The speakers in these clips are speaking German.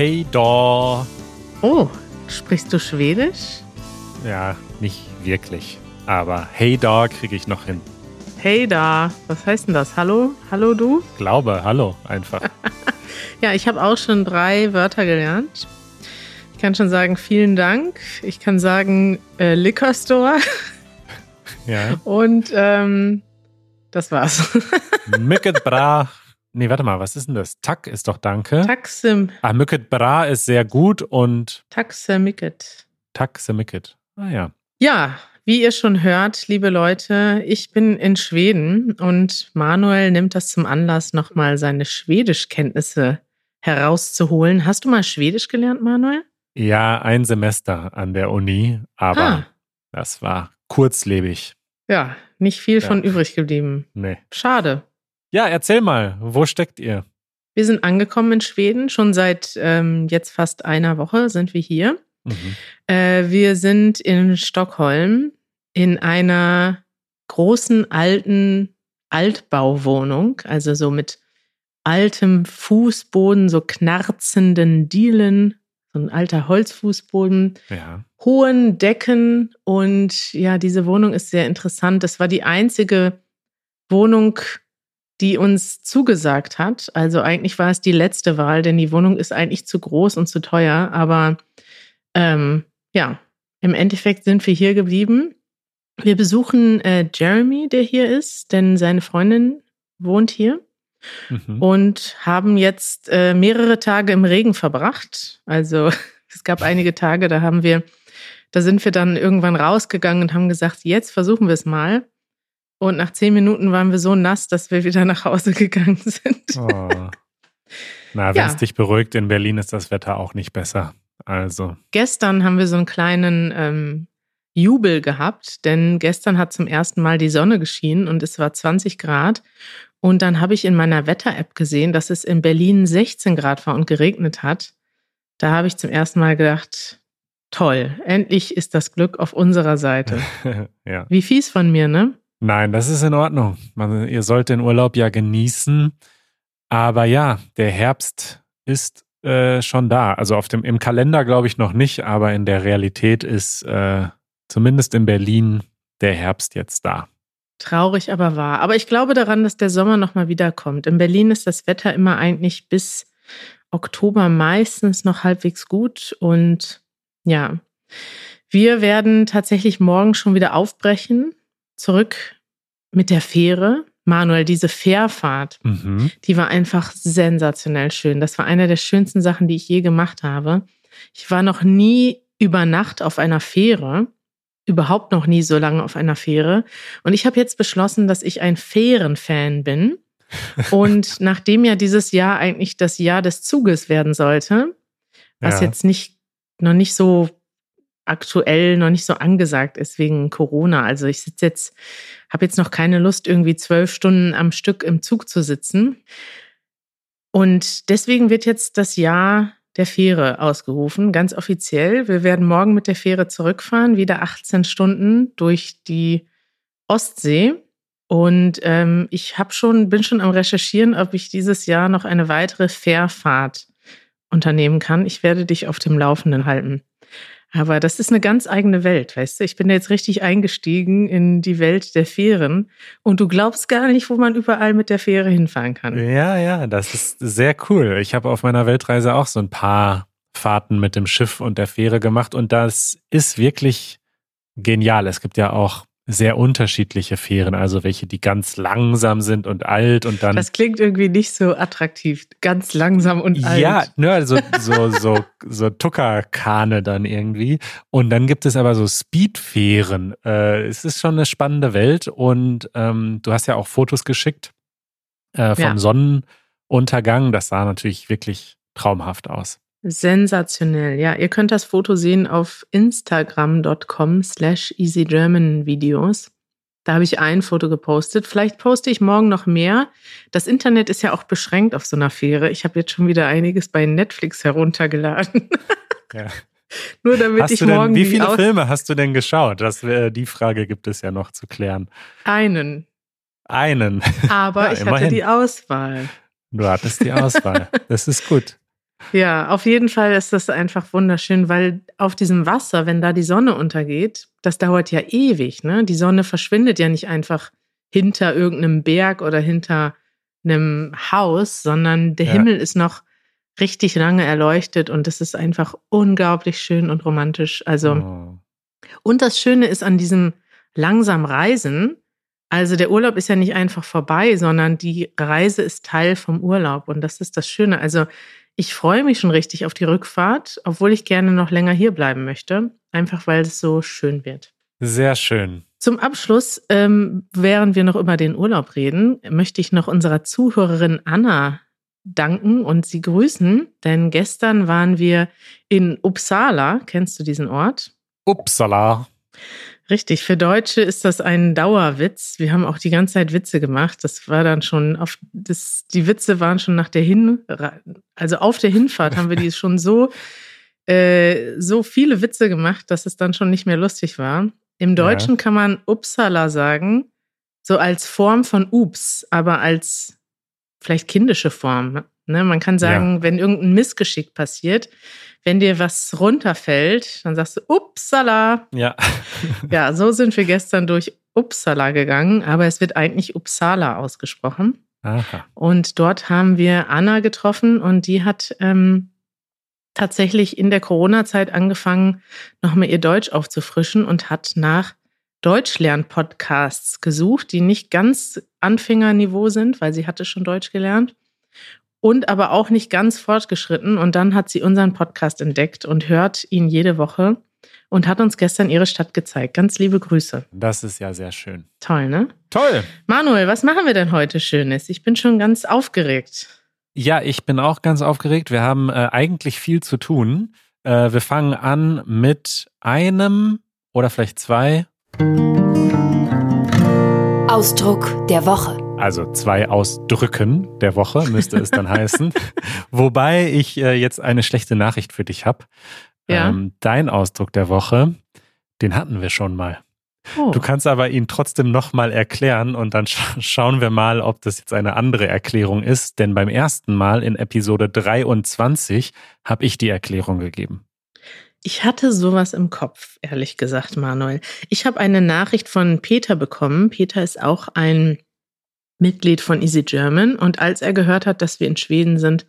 Hey da! Oh, sprichst du Schwedisch? Ja, nicht wirklich. Aber hey da kriege ich noch hin. Hey da, was heißt denn das? Hallo? Hallo du? Glaube, hallo, einfach. ja, ich habe auch schon drei Wörter gelernt. Ich kann schon sagen, vielen Dank. Ich kann sagen, äh, Liquor Store. ja. Und ähm, das war's. Mycket bra. Nee, warte mal, was ist denn das? Tak ist doch Danke. Taxim. Ah, Mycket bra ist sehr gut und. Taxemiket. Taxemiket. Ah ja. Ja, wie ihr schon hört, liebe Leute, ich bin in Schweden und Manuel nimmt das zum Anlass, nochmal seine Schwedischkenntnisse herauszuholen. Hast du mal Schwedisch gelernt, Manuel? Ja, ein Semester an der Uni, aber ah. das war kurzlebig. Ja, nicht viel ja. von übrig geblieben. Nee. Schade. Ja, erzähl mal, wo steckt ihr? Wir sind angekommen in Schweden. Schon seit ähm, jetzt fast einer Woche sind wir hier. Mhm. Äh, wir sind in Stockholm in einer großen alten Altbauwohnung, also so mit altem Fußboden, so knarzenden Dielen, so ein alter Holzfußboden, ja. hohen Decken und ja, diese Wohnung ist sehr interessant. Das war die einzige Wohnung, die uns zugesagt hat. Also eigentlich war es die letzte Wahl, denn die Wohnung ist eigentlich zu groß und zu teuer. Aber ähm, ja, im Endeffekt sind wir hier geblieben. Wir besuchen äh, Jeremy, der hier ist, denn seine Freundin wohnt hier. Mhm. Und haben jetzt äh, mehrere Tage im Regen verbracht. Also es gab einige Tage, da haben wir, da sind wir dann irgendwann rausgegangen und haben gesagt, jetzt versuchen wir es mal. Und nach zehn Minuten waren wir so nass, dass wir wieder nach Hause gegangen sind. Oh. Na, wenn es ja. dich beruhigt, in Berlin ist das Wetter auch nicht besser. Also. Gestern haben wir so einen kleinen ähm, Jubel gehabt, denn gestern hat zum ersten Mal die Sonne geschienen und es war 20 Grad. Und dann habe ich in meiner Wetter-App gesehen, dass es in Berlin 16 Grad war und geregnet hat. Da habe ich zum ersten Mal gedacht, toll, endlich ist das Glück auf unserer Seite. ja. Wie fies von mir, ne? Nein, das ist in Ordnung. Man, ihr sollt den Urlaub ja genießen. Aber ja, der Herbst ist äh, schon da. Also auf dem, im Kalender glaube ich noch nicht, aber in der Realität ist äh, zumindest in Berlin der Herbst jetzt da. Traurig, aber wahr. Aber ich glaube daran, dass der Sommer nochmal wiederkommt. In Berlin ist das Wetter immer eigentlich bis Oktober meistens noch halbwegs gut. Und ja, wir werden tatsächlich morgen schon wieder aufbrechen zurück mit der Fähre. Manuel, diese Fährfahrt, mhm. die war einfach sensationell schön. Das war eine der schönsten Sachen, die ich je gemacht habe. Ich war noch nie über Nacht auf einer Fähre, überhaupt noch nie so lange auf einer Fähre. Und ich habe jetzt beschlossen, dass ich ein Fährenfan bin. Und nachdem ja dieses Jahr eigentlich das Jahr des Zuges werden sollte, was ja. jetzt nicht noch nicht so aktuell noch nicht so angesagt ist wegen Corona. Also ich sitze jetzt, habe jetzt noch keine Lust, irgendwie zwölf Stunden am Stück im Zug zu sitzen. Und deswegen wird jetzt das Jahr der Fähre ausgerufen, ganz offiziell. Wir werden morgen mit der Fähre zurückfahren, wieder 18 Stunden durch die Ostsee. Und ähm, ich habe schon, bin schon am Recherchieren, ob ich dieses Jahr noch eine weitere Fährfahrt unternehmen kann. Ich werde dich auf dem Laufenden halten. Aber das ist eine ganz eigene Welt, weißt du? Ich bin jetzt richtig eingestiegen in die Welt der Fähren und du glaubst gar nicht, wo man überall mit der Fähre hinfahren kann. Ja, ja, das ist sehr cool. Ich habe auf meiner Weltreise auch so ein paar Fahrten mit dem Schiff und der Fähre gemacht und das ist wirklich genial. Es gibt ja auch sehr unterschiedliche Fähren, also welche, die ganz langsam sind und alt und dann. Das klingt irgendwie nicht so attraktiv, ganz langsam und alt. Ja, ne, also so, so, so Tuckerkane dann irgendwie. Und dann gibt es aber so Speedfähren. Äh, es ist schon eine spannende Welt und ähm, du hast ja auch Fotos geschickt äh, vom ja. Sonnenuntergang. Das sah natürlich wirklich traumhaft aus. Sensationell. Ja, ihr könnt das Foto sehen auf instagram.com slash easygermanvideos. Da habe ich ein Foto gepostet. Vielleicht poste ich morgen noch mehr. Das Internet ist ja auch beschränkt auf so einer Fähre. Ich habe jetzt schon wieder einiges bei Netflix heruntergeladen. Ja. Nur damit hast ich morgen. Denn, wie viele Filme hast du denn geschaut? Das, äh, die Frage gibt es ja noch zu klären. Einen. Einen. Aber ja, ich immerhin. hatte die Auswahl. Du hattest die Auswahl. Das ist gut. Ja, auf jeden Fall ist das einfach wunderschön, weil auf diesem Wasser, wenn da die Sonne untergeht, das dauert ja ewig. Ne? Die Sonne verschwindet ja nicht einfach hinter irgendeinem Berg oder hinter einem Haus, sondern der ja. Himmel ist noch richtig lange erleuchtet und es ist einfach unglaublich schön und romantisch. Also, oh. und das Schöne ist an diesem langsam Reisen, also der Urlaub ist ja nicht einfach vorbei, sondern die Reise ist Teil vom Urlaub und das ist das Schöne. Also ich freue mich schon richtig auf die Rückfahrt, obwohl ich gerne noch länger hier bleiben möchte, einfach weil es so schön wird. Sehr schön. Zum Abschluss, ähm, während wir noch über den Urlaub reden, möchte ich noch unserer Zuhörerin Anna danken und sie grüßen, denn gestern waren wir in Uppsala. Kennst du diesen Ort? Uppsala. Richtig, für Deutsche ist das ein Dauerwitz. Wir haben auch die ganze Zeit Witze gemacht. Das war dann schon auf das, die Witze waren schon nach der Hin, also auf der Hinfahrt haben wir die schon so, äh, so viele Witze gemacht, dass es dann schon nicht mehr lustig war. Im Deutschen ja. kann man Uppsala sagen, so als Form von Ups, aber als vielleicht kindische Form. Ne? Man kann sagen, ja. wenn irgendein Missgeschick passiert, wenn dir was runterfällt, dann sagst du Upsala. Ja. ja, so sind wir gestern durch Uppsala gegangen, aber es wird eigentlich Uppsala ausgesprochen. Aha. Und dort haben wir Anna getroffen und die hat ähm, tatsächlich in der Corona-Zeit angefangen, nochmal ihr Deutsch aufzufrischen und hat nach Deutschlern-Podcasts gesucht, die nicht ganz Anfängerniveau sind, weil sie hatte schon Deutsch gelernt und aber auch nicht ganz fortgeschritten. Und dann hat sie unseren Podcast entdeckt und hört ihn jede Woche und hat uns gestern ihre Stadt gezeigt. Ganz liebe Grüße. Das ist ja sehr schön. Toll, ne? Toll. Manuel, was machen wir denn heute Schönes? Ich bin schon ganz aufgeregt. Ja, ich bin auch ganz aufgeregt. Wir haben äh, eigentlich viel zu tun. Äh, wir fangen an mit einem oder vielleicht zwei. Ausdruck der Woche. Also zwei Ausdrücken der Woche müsste es dann heißen. Wobei ich äh, jetzt eine schlechte Nachricht für dich habe. Ja. Ähm, dein Ausdruck der Woche, den hatten wir schon mal. Oh. Du kannst aber ihn trotzdem nochmal erklären und dann sch schauen wir mal, ob das jetzt eine andere Erklärung ist. Denn beim ersten Mal in Episode 23 habe ich die Erklärung gegeben. Ich hatte sowas im Kopf, ehrlich gesagt, Manuel. Ich habe eine Nachricht von Peter bekommen. Peter ist auch ein Mitglied von Easy German. Und als er gehört hat, dass wir in Schweden sind,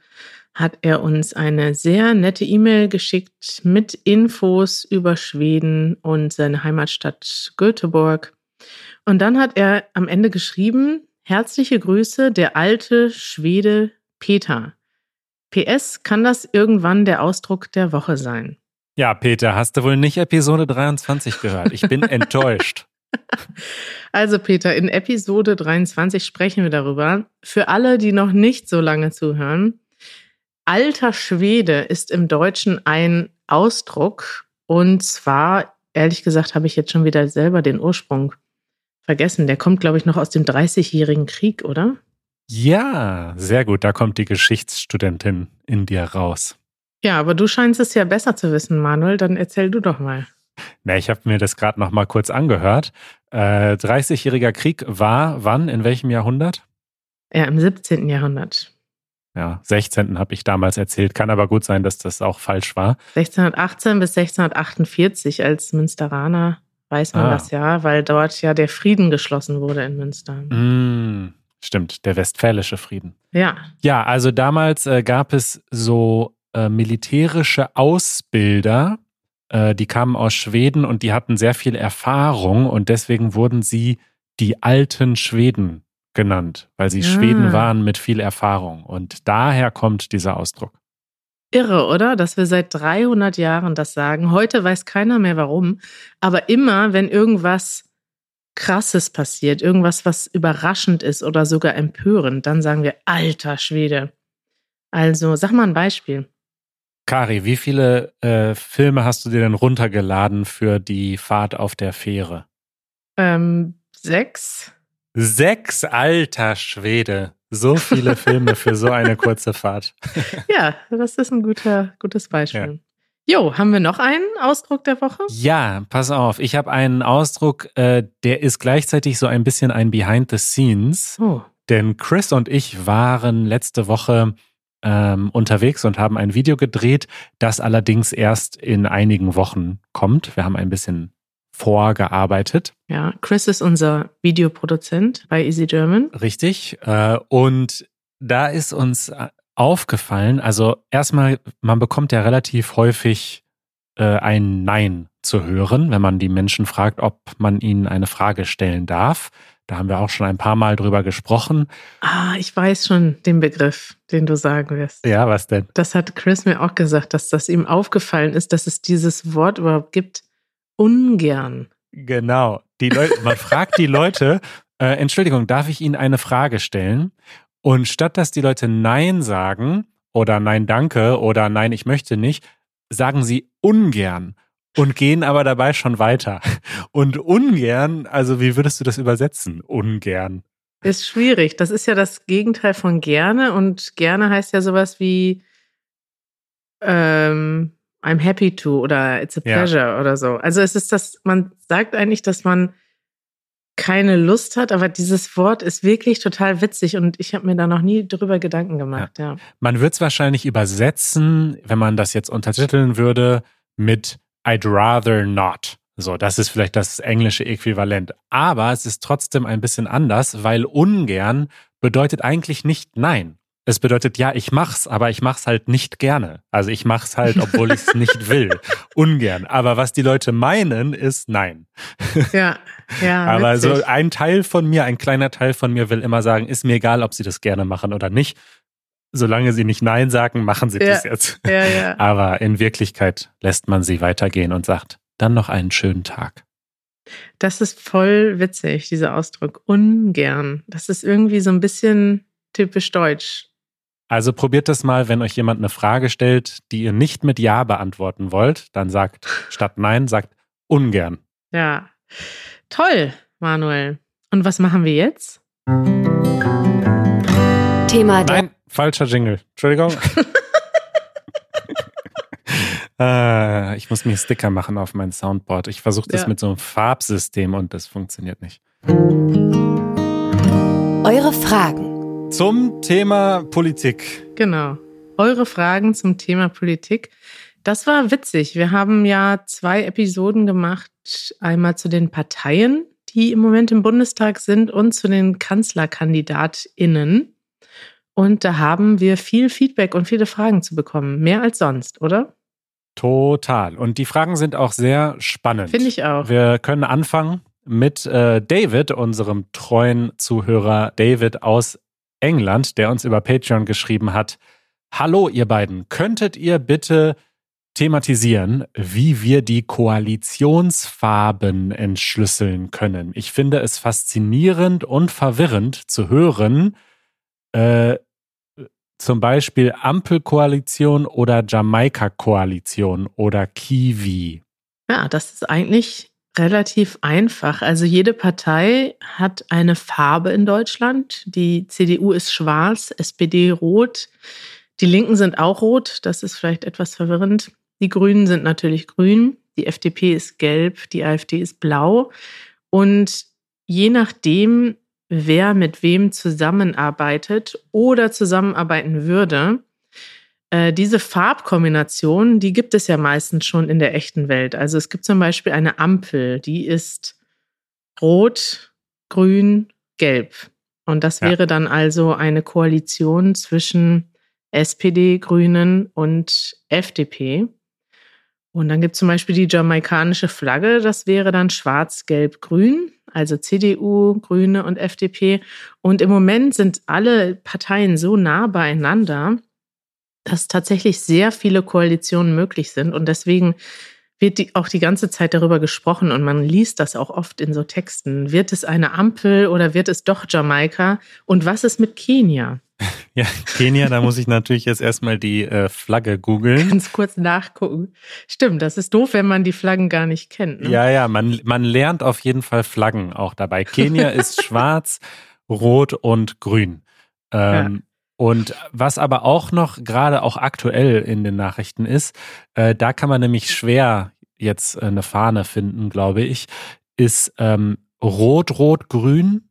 hat er uns eine sehr nette E-Mail geschickt mit Infos über Schweden und seine Heimatstadt Göteborg. Und dann hat er am Ende geschrieben, herzliche Grüße, der alte Schwede Peter. PS, kann das irgendwann der Ausdruck der Woche sein? Ja, Peter, hast du wohl nicht Episode 23 gehört? Ich bin enttäuscht. Also Peter, in Episode 23 sprechen wir darüber. Für alle, die noch nicht so lange zuhören, alter Schwede ist im Deutschen ein Ausdruck und zwar, ehrlich gesagt, habe ich jetzt schon wieder selber den Ursprung vergessen. Der kommt, glaube ich, noch aus dem Dreißigjährigen Krieg, oder? Ja, sehr gut. Da kommt die Geschichtsstudentin in dir raus. Ja, aber du scheinst es ja besser zu wissen, Manuel. Dann erzähl du doch mal. Na, ich habe mir das gerade noch mal kurz angehört. Äh, 30-jähriger Krieg war wann, in welchem Jahrhundert? Ja, im 17. Jahrhundert. Ja, 16. habe ich damals erzählt. Kann aber gut sein, dass das auch falsch war. 1618 bis 1648 als Münsteraner weiß man ah. das ja, weil dort ja der Frieden geschlossen wurde in Münster. Mm, stimmt, der Westfälische Frieden. Ja. Ja, also damals äh, gab es so äh, militärische Ausbilder, äh, die kamen aus Schweden und die hatten sehr viel Erfahrung und deswegen wurden sie die alten Schweden genannt, weil sie ah. Schweden waren mit viel Erfahrung. Und daher kommt dieser Ausdruck. Irre, oder? Dass wir seit 300 Jahren das sagen. Heute weiß keiner mehr warum. Aber immer, wenn irgendwas Krasses passiert, irgendwas, was überraschend ist oder sogar empörend, dann sagen wir, alter Schwede. Also, sag mal ein Beispiel. Kari, wie viele äh, Filme hast du dir denn runtergeladen für die Fahrt auf der Fähre? Ähm, sechs. Sechs, alter Schwede. So viele Filme für so eine kurze Fahrt. ja, das ist ein guter, gutes Beispiel. Ja. Jo, haben wir noch einen Ausdruck der Woche? Ja, pass auf. Ich habe einen Ausdruck, äh, der ist gleichzeitig so ein bisschen ein Behind the Scenes. Oh. Denn Chris und ich waren letzte Woche ähm, unterwegs und haben ein Video gedreht, das allerdings erst in einigen Wochen kommt. Wir haben ein bisschen vorgearbeitet. Ja, Chris ist unser Videoproduzent bei Easy German. Richtig. Äh, und da ist uns äh, aufgefallen, also erstmal, man bekommt ja relativ häufig äh, ein Nein zu hören, wenn man die Menschen fragt, ob man ihnen eine Frage stellen darf. Da haben wir auch schon ein paar Mal drüber gesprochen. Ah, ich weiß schon den Begriff, den du sagen wirst. Ja, was denn? Das hat Chris mir auch gesagt, dass das ihm aufgefallen ist, dass es dieses Wort überhaupt gibt. Ungern. Genau. Die Leute, man fragt die Leute, äh, Entschuldigung, darf ich Ihnen eine Frage stellen? Und statt dass die Leute Nein sagen oder Nein danke oder Nein ich möchte nicht, sagen sie ungern und gehen aber dabei schon weiter. Und ungern, also wie würdest du das übersetzen? Ungern. Ist schwierig. Das ist ja das Gegenteil von gerne und gerne heißt ja sowas wie ähm, I'm happy to oder it's a pleasure ja. oder so. Also es ist das, man sagt eigentlich, dass man keine Lust hat, aber dieses Wort ist wirklich total witzig und ich habe mir da noch nie drüber Gedanken gemacht. Ja. ja. Man wird es wahrscheinlich übersetzen, wenn man das jetzt untertiteln würde, mit I'd rather not. So, das ist vielleicht das englische Äquivalent. Aber es ist trotzdem ein bisschen anders, weil ungern bedeutet eigentlich nicht nein. Es bedeutet, ja, ich mach's, aber ich mach's halt nicht gerne. Also ich mach's halt, obwohl ich es nicht will. Ungern. Aber was die Leute meinen, ist nein. Ja, ja. aber witzig. so ein Teil von mir, ein kleiner Teil von mir will immer sagen, ist mir egal, ob sie das gerne machen oder nicht. Solange sie nicht Nein sagen, machen sie ja, das jetzt. Ja, ja. Aber in Wirklichkeit lässt man sie weitergehen und sagt, dann noch einen schönen Tag. Das ist voll witzig, dieser Ausdruck. Ungern. Das ist irgendwie so ein bisschen typisch deutsch. Also probiert das mal, wenn euch jemand eine Frage stellt, die ihr nicht mit Ja beantworten wollt, dann sagt statt Nein, sagt ungern. Ja. Toll, Manuel. Und was machen wir jetzt? Thema der. Nein, falscher Jingle. Entschuldigung. äh, ich muss mir Sticker machen auf mein Soundboard. Ich versuche das ja. mit so einem Farbsystem und das funktioniert nicht. Eure Fragen zum Thema Politik. Genau. Eure Fragen zum Thema Politik. Das war witzig. Wir haben ja zwei Episoden gemacht. Einmal zu den Parteien, die im Moment im Bundestag sind, und zu den KanzlerkandidatInnen. Und da haben wir viel Feedback und viele Fragen zu bekommen. Mehr als sonst, oder? Total. Und die Fragen sind auch sehr spannend. Finde ich auch. Wir können anfangen mit äh, David, unserem treuen Zuhörer David aus England, der uns über Patreon geschrieben hat, Hallo ihr beiden, könntet ihr bitte thematisieren, wie wir die Koalitionsfarben entschlüsseln können? Ich finde es faszinierend und verwirrend zu hören, äh, zum Beispiel Ampelkoalition oder Jamaika-Koalition oder Kiwi. Ja, das ist eigentlich relativ einfach. Also jede Partei hat eine Farbe in Deutschland. Die CDU ist schwarz, SPD rot. Die Linken sind auch rot. Das ist vielleicht etwas verwirrend. Die Grünen sind natürlich grün. Die FDP ist gelb. Die AfD ist blau. Und je nachdem, wer mit wem zusammenarbeitet oder zusammenarbeiten würde, äh, diese Farbkombination, die gibt es ja meistens schon in der echten Welt. Also es gibt zum Beispiel eine Ampel, die ist rot, grün, gelb. Und das ja. wäre dann also eine Koalition zwischen SPD, Grünen und FDP. Und dann gibt es zum Beispiel die jamaikanische Flagge, das wäre dann schwarz, gelb, grün, also CDU, Grüne und FDP. Und im Moment sind alle Parteien so nah beieinander, dass tatsächlich sehr viele Koalitionen möglich sind. Und deswegen wird die, auch die ganze Zeit darüber gesprochen und man liest das auch oft in so Texten. Wird es eine Ampel oder wird es doch Jamaika? Und was ist mit Kenia? Ja, Kenia, da muss ich natürlich jetzt erstmal die äh, Flagge googeln. Ganz kurz nachgucken. Stimmt, das ist doof, wenn man die Flaggen gar nicht kennt. Ne? Ja, ja, man, man lernt auf jeden Fall Flaggen auch dabei. Kenia ist schwarz, rot und grün. Ähm, und was aber auch noch gerade auch aktuell in den Nachrichten ist, äh, da kann man nämlich schwer jetzt äh, eine Fahne finden, glaube ich, ist ähm, Rot, Rot, Grün.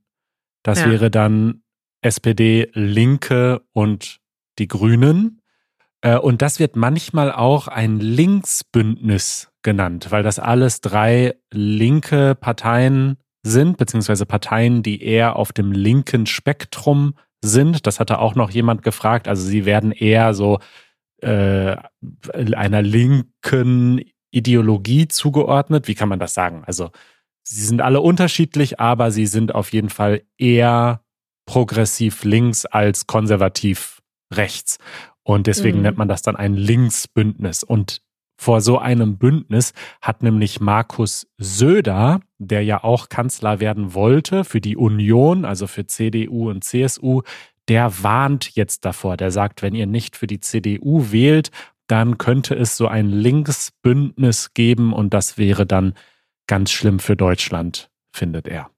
Das ja. wäre dann SPD, Linke und die Grünen. Äh, und das wird manchmal auch ein Linksbündnis genannt, weil das alles drei linke Parteien sind, beziehungsweise Parteien, die eher auf dem linken Spektrum sind. Das hatte auch noch jemand gefragt. Also sie werden eher so äh, einer linken Ideologie zugeordnet. Wie kann man das sagen? Also sie sind alle unterschiedlich, aber sie sind auf jeden Fall eher progressiv links als konservativ rechts. Und deswegen mhm. nennt man das dann ein Linksbündnis. Und vor so einem Bündnis hat nämlich Markus Söder, der ja auch Kanzler werden wollte für die Union, also für CDU und CSU, der warnt jetzt davor. Der sagt, wenn ihr nicht für die CDU wählt, dann könnte es so ein Linksbündnis geben und das wäre dann ganz schlimm für Deutschland, findet er.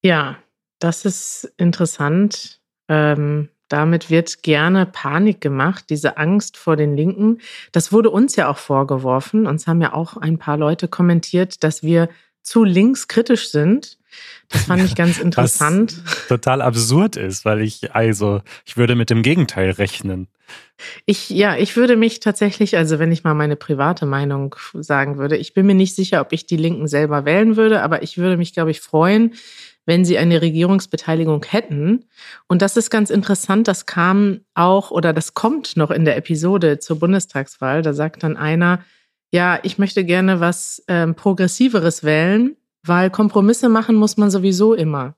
Ja, das ist interessant. Ähm, damit wird gerne Panik gemacht, diese Angst vor den Linken. Das wurde uns ja auch vorgeworfen. Uns haben ja auch ein paar Leute kommentiert, dass wir zu linkskritisch sind. Das fand ich ganz interessant. Was total absurd ist, weil ich, also, ich würde mit dem Gegenteil rechnen. Ich, ja, ich würde mich tatsächlich, also wenn ich mal meine private Meinung sagen würde, ich bin mir nicht sicher, ob ich die Linken selber wählen würde, aber ich würde mich, glaube ich, freuen, wenn sie eine Regierungsbeteiligung hätten. Und das ist ganz interessant, das kam auch oder das kommt noch in der Episode zur Bundestagswahl. Da sagt dann einer, ja, ich möchte gerne was ähm, Progressiveres wählen, weil Kompromisse machen muss man sowieso immer.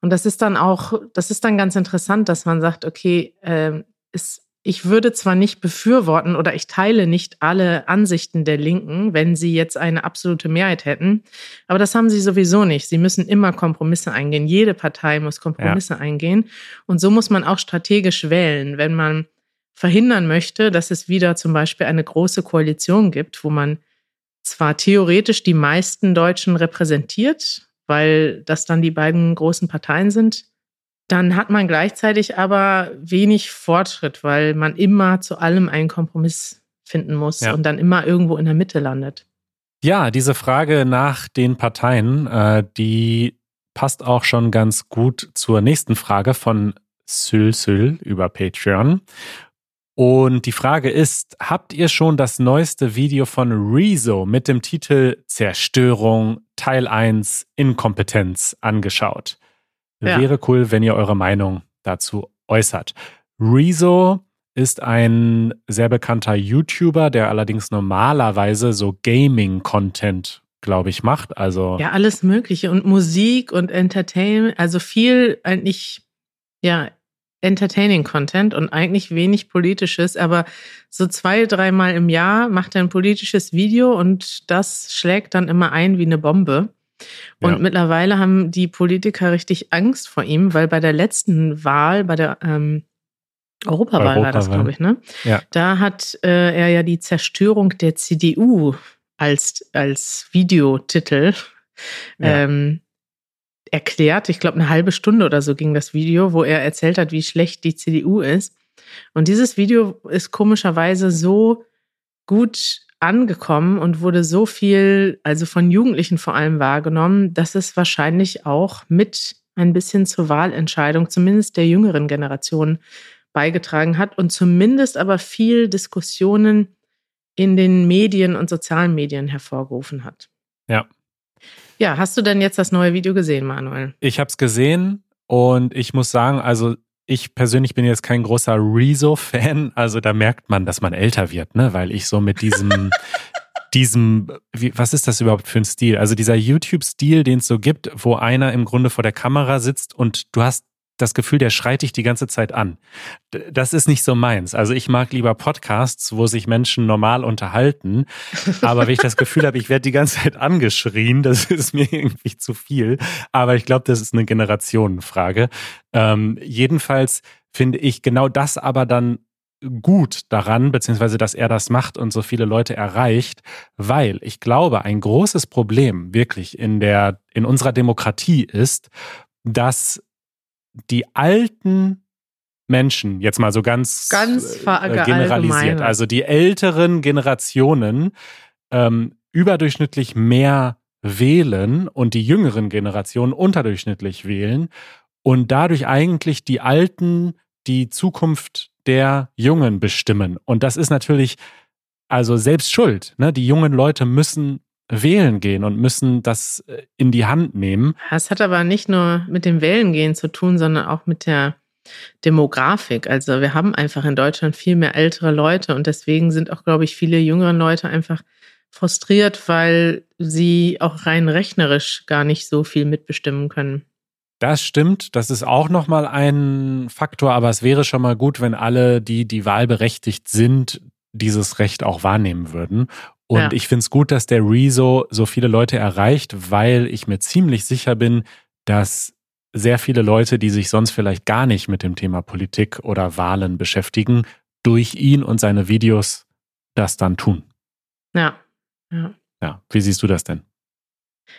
Und das ist dann auch, das ist dann ganz interessant, dass man sagt, okay, äh, es ich würde zwar nicht befürworten oder ich teile nicht alle Ansichten der Linken, wenn sie jetzt eine absolute Mehrheit hätten, aber das haben sie sowieso nicht. Sie müssen immer Kompromisse eingehen. Jede Partei muss Kompromisse ja. eingehen. Und so muss man auch strategisch wählen, wenn man verhindern möchte, dass es wieder zum Beispiel eine große Koalition gibt, wo man zwar theoretisch die meisten Deutschen repräsentiert, weil das dann die beiden großen Parteien sind, dann hat man gleichzeitig aber wenig Fortschritt, weil man immer zu allem einen Kompromiss finden muss ja. und dann immer irgendwo in der Mitte landet. Ja, diese Frage nach den Parteien, äh, die passt auch schon ganz gut zur nächsten Frage von Syl Syl über Patreon. Und die Frage ist, habt ihr schon das neueste Video von Rezo mit dem Titel Zerstörung Teil 1 Inkompetenz angeschaut? Ja. Wäre cool, wenn ihr eure Meinung dazu äußert. Rezo ist ein sehr bekannter YouTuber, der allerdings normalerweise so Gaming-Content, glaube ich, macht. Also ja, alles Mögliche und Musik und Entertainment, also viel eigentlich ja Entertaining Content und eigentlich wenig politisches, aber so zwei, dreimal im Jahr macht er ein politisches Video und das schlägt dann immer ein wie eine Bombe. Und ja. mittlerweile haben die Politiker richtig Angst vor ihm, weil bei der letzten Wahl, bei der ähm, Europawahl Europa war das, glaube ich, ne? Ja. Da hat äh, er ja die Zerstörung der CDU als, als Videotitel ja. ähm, erklärt. Ich glaube, eine halbe Stunde oder so ging das Video, wo er erzählt hat, wie schlecht die CDU ist. Und dieses Video ist komischerweise so gut angekommen und wurde so viel, also von Jugendlichen vor allem wahrgenommen, dass es wahrscheinlich auch mit ein bisschen zur Wahlentscheidung, zumindest der jüngeren Generation, beigetragen hat und zumindest aber viel Diskussionen in den Medien und sozialen Medien hervorgerufen hat. Ja. Ja, hast du denn jetzt das neue Video gesehen, Manuel? Ich habe es gesehen und ich muss sagen, also ich persönlich bin jetzt kein großer Rezo-Fan, also da merkt man, dass man älter wird, ne? Weil ich so mit diesem, diesem, wie, was ist das überhaupt für ein Stil? Also dieser YouTube-Stil, den es so gibt, wo einer im Grunde vor der Kamera sitzt und du hast das Gefühl, der schreit dich die ganze Zeit an. Das ist nicht so meins. Also ich mag lieber Podcasts, wo sich Menschen normal unterhalten. Aber wenn ich das Gefühl habe, ich werde die ganze Zeit angeschrien, das ist mir irgendwie zu viel. Aber ich glaube, das ist eine Generationenfrage. Ähm, jedenfalls finde ich genau das aber dann gut daran, beziehungsweise dass er das macht und so viele Leute erreicht, weil ich glaube, ein großes Problem wirklich in der, in unserer Demokratie ist, dass die alten Menschen, jetzt mal so ganz, ganz äh, generalisiert, also die älteren Generationen ähm, überdurchschnittlich mehr wählen und die jüngeren Generationen unterdurchschnittlich wählen. und dadurch eigentlich die Alten die Zukunft der Jungen bestimmen. Und das ist natürlich also selbst schuld. Ne? Die jungen Leute müssen wählen gehen und müssen das äh, in die Hand nehmen. Das hat aber nicht nur mit dem Wählengehen zu tun, sondern auch mit der Demografik. Also wir haben einfach in Deutschland viel mehr ältere Leute und deswegen sind auch, glaube ich, viele jüngere Leute einfach frustriert, weil sie auch rein rechnerisch gar nicht so viel mitbestimmen können. Das stimmt, das ist auch nochmal ein Faktor, aber es wäre schon mal gut, wenn alle, die die wahlberechtigt sind, dieses Recht auch wahrnehmen würden. Und ja. ich finde es gut, dass der Rezo so viele Leute erreicht, weil ich mir ziemlich sicher bin, dass sehr viele Leute, die sich sonst vielleicht gar nicht mit dem Thema Politik oder Wahlen beschäftigen, durch ihn und seine Videos das dann tun. Ja. Ja. Ja. Wie siehst du das denn?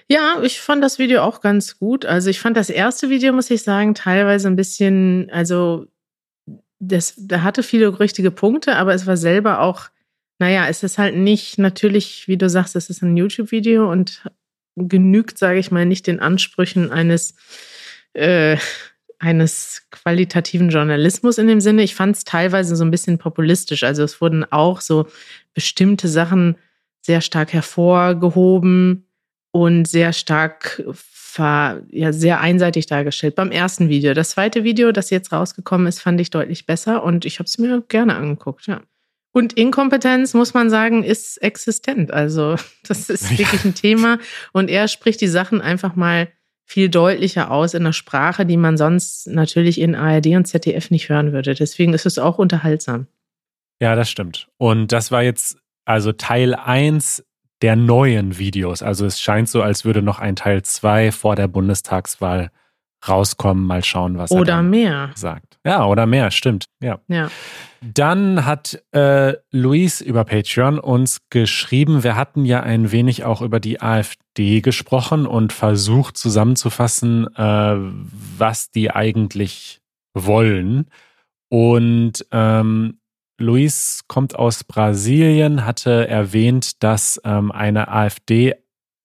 Ja, ich fand das Video auch ganz gut. Also ich fand das erste Video, muss ich sagen, teilweise ein bisschen, also das, da hatte viele richtige Punkte, aber es war selber auch, naja, es ist halt nicht natürlich, wie du sagst, es ist ein YouTube-Video und genügt, sage ich mal, nicht den Ansprüchen eines äh, eines qualitativen Journalismus in dem Sinne. Ich fand es teilweise so ein bisschen populistisch. Also es wurden auch so bestimmte Sachen sehr stark hervorgehoben und sehr stark ver, ja, sehr einseitig dargestellt beim ersten Video. Das zweite Video, das jetzt rausgekommen ist, fand ich deutlich besser und ich habe es mir gerne angeguckt, ja. Und Inkompetenz, muss man sagen, ist existent. Also, das ist wirklich ein Thema. Und er spricht die Sachen einfach mal viel deutlicher aus in der Sprache, die man sonst natürlich in ARD und ZDF nicht hören würde. Deswegen ist es auch unterhaltsam. Ja, das stimmt. Und das war jetzt also Teil 1 der neuen Videos. Also es scheint so, als würde noch ein Teil 2 vor der Bundestagswahl rauskommen. Mal schauen, was oder er mehr sagt. Ja, oder mehr, stimmt. Ja. ja. Dann hat äh, Luis über Patreon uns geschrieben, wir hatten ja ein wenig auch über die AfD gesprochen und versucht zusammenzufassen, äh, was die eigentlich wollen. Und ähm, Luis kommt aus Brasilien, hatte erwähnt, dass ähm, eine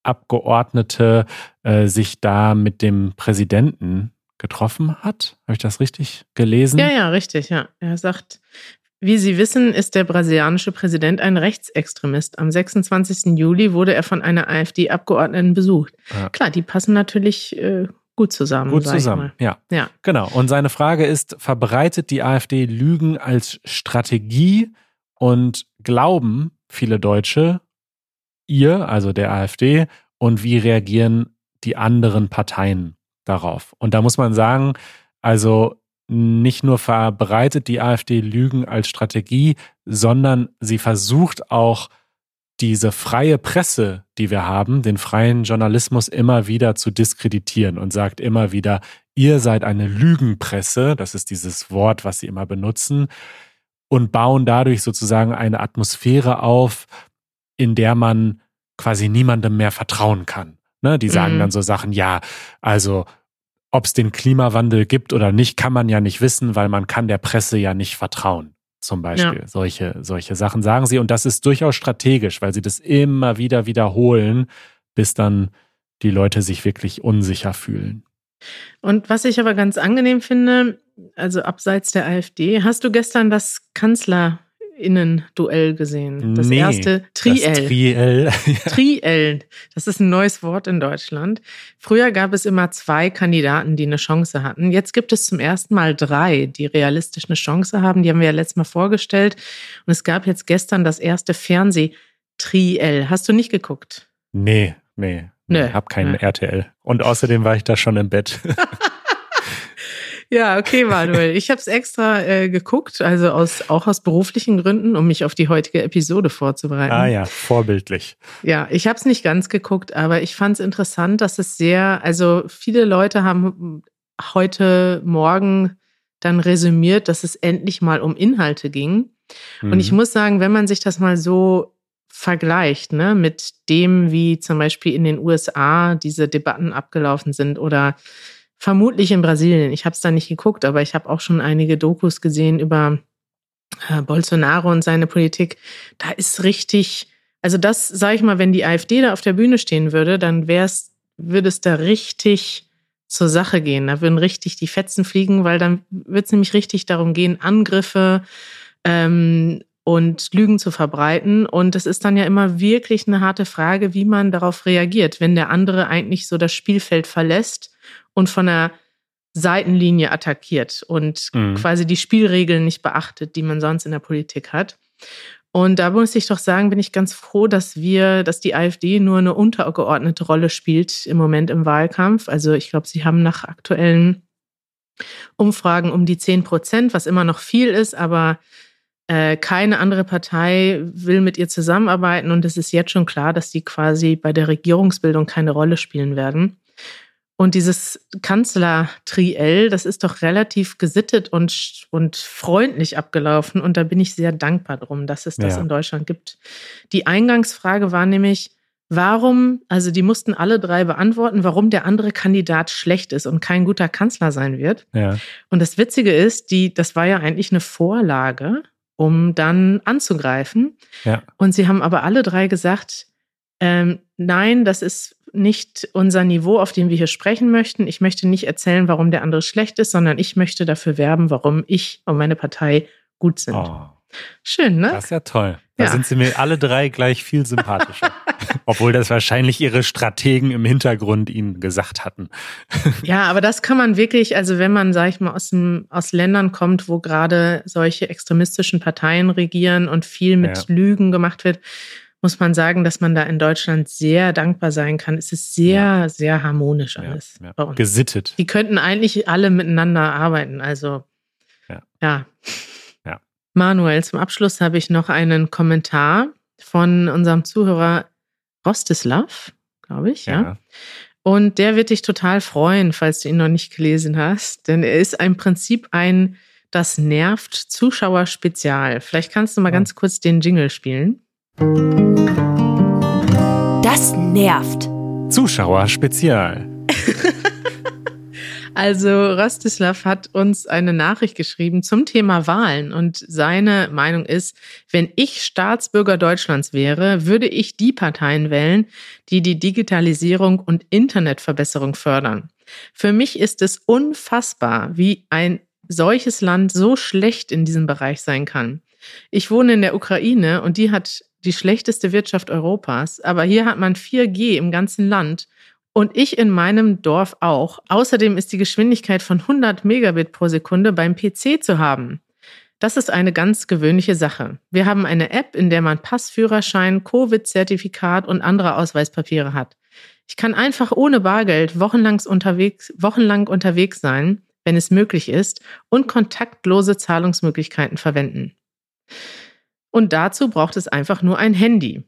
AfD-Abgeordnete äh, sich da mit dem Präsidenten getroffen hat. Habe ich das richtig gelesen? Ja, ja, richtig, ja. Er sagt, wie Sie wissen, ist der brasilianische Präsident ein Rechtsextremist. Am 26. Juli wurde er von einer AfD-Abgeordneten besucht. Ja. Klar, die passen natürlich äh, gut zusammen. Gut zusammen, ja. ja. Genau. Und seine Frage ist, verbreitet die AfD Lügen als Strategie und glauben viele Deutsche ihr, also der AfD, und wie reagieren die anderen Parteien darauf? Und da muss man sagen, also nicht nur verbreitet die AfD Lügen als Strategie, sondern sie versucht auch diese freie Presse, die wir haben, den freien Journalismus immer wieder zu diskreditieren und sagt immer wieder, ihr seid eine Lügenpresse, das ist dieses Wort, was sie immer benutzen, und bauen dadurch sozusagen eine Atmosphäre auf, in der man quasi niemandem mehr vertrauen kann. Ne? Die sagen mhm. dann so Sachen, ja, also ob es den Klimawandel gibt oder nicht, kann man ja nicht wissen, weil man kann der Presse ja nicht vertrauen zum Beispiel. Ja. Solche, solche Sachen sagen sie. Und das ist durchaus strategisch, weil sie das immer wieder wiederholen, bis dann die Leute sich wirklich unsicher fühlen. Und was ich aber ganz angenehm finde, also abseits der AfD, hast du gestern das Kanzler Innen-Duell gesehen. Das nee, erste Triell. Das Triell. Triell. Das ist ein neues Wort in Deutschland. Früher gab es immer zwei Kandidaten, die eine Chance hatten. Jetzt gibt es zum ersten Mal drei, die realistisch eine Chance haben. Die haben wir ja letztes Mal vorgestellt. Und es gab jetzt gestern das erste Fernseh-Triell. Hast du nicht geguckt? Nee, nee. Nö. Hab keinen nee. RTL. Und außerdem war ich da schon im Bett. Ja, okay, Manuel. Ich habe es extra äh, geguckt, also aus, auch aus beruflichen Gründen, um mich auf die heutige Episode vorzubereiten. Ah ja, vorbildlich. Ja, ich habe es nicht ganz geguckt, aber ich fand es interessant, dass es sehr, also viele Leute haben heute Morgen dann resümiert, dass es endlich mal um Inhalte ging. Mhm. Und ich mhm. muss sagen, wenn man sich das mal so vergleicht, ne, mit dem, wie zum Beispiel in den USA diese Debatten abgelaufen sind oder Vermutlich in Brasilien. Ich habe es da nicht geguckt, aber ich habe auch schon einige Dokus gesehen über äh, Bolsonaro und seine Politik. Da ist richtig, also das sage ich mal, wenn die AfD da auf der Bühne stehen würde, dann wär's, würde es da richtig zur Sache gehen. Da würden richtig die Fetzen fliegen, weil dann wird es nämlich richtig darum gehen, Angriffe ähm, und Lügen zu verbreiten. Und es ist dann ja immer wirklich eine harte Frage, wie man darauf reagiert, wenn der andere eigentlich so das Spielfeld verlässt und von der Seitenlinie attackiert und mhm. quasi die Spielregeln nicht beachtet, die man sonst in der Politik hat. Und da muss ich doch sagen, bin ich ganz froh, dass wir, dass die AfD nur eine untergeordnete Rolle spielt im Moment im Wahlkampf. Also ich glaube, sie haben nach aktuellen Umfragen um die 10 Prozent, was immer noch viel ist, aber äh, keine andere Partei will mit ihr zusammenarbeiten und es ist jetzt schon klar, dass die quasi bei der Regierungsbildung keine Rolle spielen werden. Und dieses Kanzler-Triell, das ist doch relativ gesittet und, und freundlich abgelaufen. Und da bin ich sehr dankbar drum, dass es das ja. in Deutschland gibt. Die Eingangsfrage war nämlich, warum, also die mussten alle drei beantworten, warum der andere Kandidat schlecht ist und kein guter Kanzler sein wird. Ja. Und das Witzige ist, die, das war ja eigentlich eine Vorlage, um dann anzugreifen. Ja. Und sie haben aber alle drei gesagt, ähm, nein, das ist nicht unser Niveau, auf dem wir hier sprechen möchten. Ich möchte nicht erzählen, warum der andere schlecht ist, sondern ich möchte dafür werben, warum ich und meine Partei gut sind. Oh. Schön, ne? Das ist ja toll. Da ja. sind sie mir alle drei gleich viel sympathischer. Obwohl das wahrscheinlich ihre Strategen im Hintergrund ihnen gesagt hatten. ja, aber das kann man wirklich, also wenn man, sag ich mal, aus, dem, aus Ländern kommt, wo gerade solche extremistischen Parteien regieren und viel mit ja. Lügen gemacht wird, muss man sagen, dass man da in Deutschland sehr dankbar sein kann. Es ist sehr, ja. sehr harmonisch alles ja, ja. bei uns. Gesittet. Die könnten eigentlich alle miteinander arbeiten. Also ja. ja. ja. Manuel, zum Abschluss habe ich noch einen Kommentar von unserem Zuhörer Rostislav, glaube ich, ja. Und der wird dich total freuen, falls du ihn noch nicht gelesen hast, denn er ist im Prinzip ein Das nervt Zuschauer-Spezial. Vielleicht kannst du mal ganz kurz den Jingle spielen. Das nervt. Zuschauer Spezial. Also Rostislav hat uns eine Nachricht geschrieben zum Thema Wahlen und seine Meinung ist, wenn ich Staatsbürger Deutschlands wäre, würde ich die Parteien wählen, die die Digitalisierung und Internetverbesserung fördern. Für mich ist es unfassbar, wie ein solches Land so schlecht in diesem Bereich sein kann. Ich wohne in der Ukraine und die hat die schlechteste Wirtschaft Europas. Aber hier hat man 4G im ganzen Land und ich in meinem Dorf auch. Außerdem ist die Geschwindigkeit von 100 Megabit pro Sekunde beim PC zu haben. Das ist eine ganz gewöhnliche Sache. Wir haben eine App, in der man Passführerschein, Covid-Zertifikat und andere Ausweispapiere hat. Ich kann einfach ohne Bargeld wochenlang unterwegs, wochenlang unterwegs sein, wenn es möglich ist, und kontaktlose Zahlungsmöglichkeiten verwenden. Und dazu braucht es einfach nur ein Handy.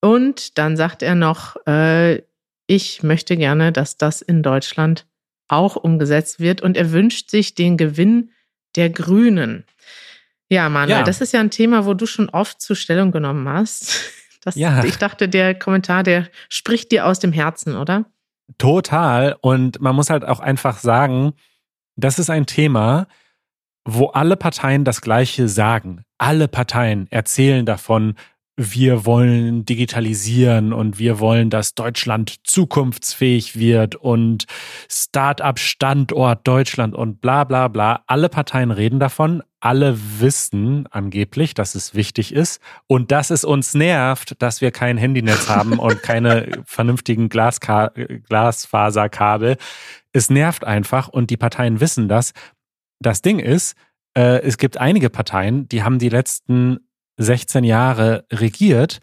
Und dann sagt er noch, äh, ich möchte gerne, dass das in Deutschland auch umgesetzt wird. Und er wünscht sich den Gewinn der Grünen. Ja, Manuel, ja. das ist ja ein Thema, wo du schon oft zur Stellung genommen hast. Das, ja. Ich dachte, der Kommentar, der spricht dir aus dem Herzen, oder? Total. Und man muss halt auch einfach sagen, das ist ein Thema, wo alle Parteien das Gleiche sagen. Alle Parteien erzählen davon, wir wollen digitalisieren und wir wollen, dass Deutschland zukunftsfähig wird und Start-up-Standort Deutschland und bla bla bla. Alle Parteien reden davon. Alle wissen angeblich, dass es wichtig ist und dass es uns nervt, dass wir kein Handynetz haben und keine vernünftigen Glaska Glasfaserkabel. Es nervt einfach und die Parteien wissen das. Das Ding ist, äh, es gibt einige Parteien, die haben die letzten 16 Jahre regiert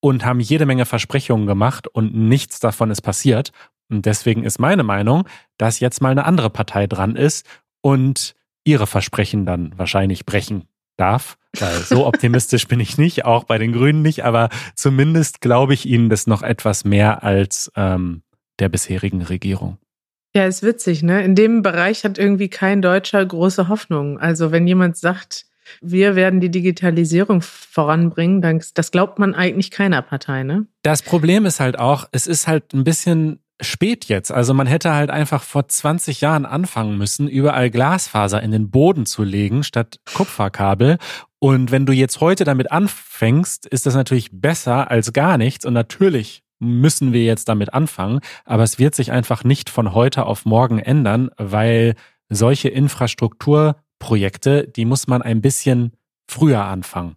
und haben jede Menge Versprechungen gemacht und nichts davon ist passiert. Und deswegen ist meine Meinung, dass jetzt mal eine andere Partei dran ist und ihre Versprechen dann wahrscheinlich brechen darf. Weil so optimistisch bin ich nicht, auch bei den Grünen nicht, aber zumindest glaube ich ihnen das noch etwas mehr als ähm, der bisherigen Regierung. Ja, ist witzig, ne? In dem Bereich hat irgendwie kein Deutscher große Hoffnung. Also wenn jemand sagt, wir werden die Digitalisierung voranbringen, dann das glaubt man eigentlich keiner Partei, ne? Das Problem ist halt auch, es ist halt ein bisschen spät jetzt. Also man hätte halt einfach vor 20 Jahren anfangen müssen, überall Glasfaser in den Boden zu legen statt Kupferkabel. Und wenn du jetzt heute damit anfängst, ist das natürlich besser als gar nichts. Und natürlich müssen wir jetzt damit anfangen. Aber es wird sich einfach nicht von heute auf morgen ändern, weil solche Infrastrukturprojekte, die muss man ein bisschen früher anfangen.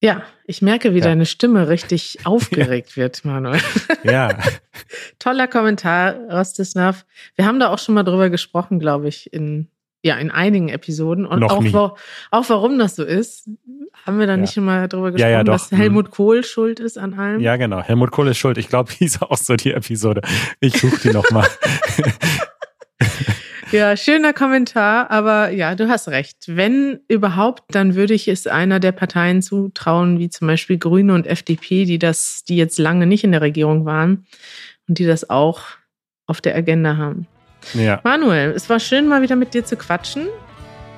Ja, ich merke, wie ja. deine Stimme richtig aufgeregt wird, Manuel. Ja. Toller Kommentar, Rostislav. Wir haben da auch schon mal drüber gesprochen, glaube ich, in, ja, in einigen Episoden. Und Noch auch, nie. auch warum das so ist, haben wir da Ja. nicht schon mal drüber gesprochen, Ja, ja, dass Helmut Kohl schuld ist an allem. Ja, genau. Helmut Kohl ist schuld. Ich glaube, hieß auch so die Episode. Ich suche die nochmal. Ja, schöner Kommentar, aber ja, du hast recht. Wenn überhaupt, dann würde ich es einer der Parteien zutrauen, wie zum Beispiel Grüne und FDP, die das, die jetzt lange nicht in der Regierung waren und die das auch auf der Agenda haben. Ja, Manuel, es war schön, mal wieder mit dir zu quatschen.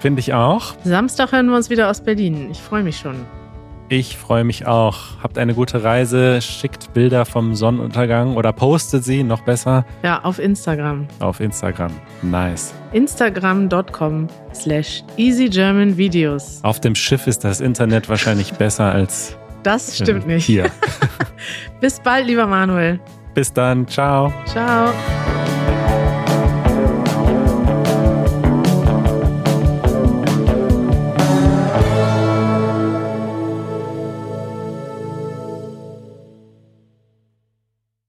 finde ich auch. Samstag hören wir uns wieder aus Berlin. Ich freue mich schon. Ich freue mich auch. Habt eine gute Reise. Schickt Bilder vom Sonnenuntergang oder postet sie noch besser Ja, auf Instagram. auf Instagram. Nice. Instagram.com slash easygermanvideos. Auf dem Schiff ist das Internet wahrscheinlich besser als Das stimmt nicht. hier. Bis bald, lieber Manuel. Bis dann. Ciao. Ciao.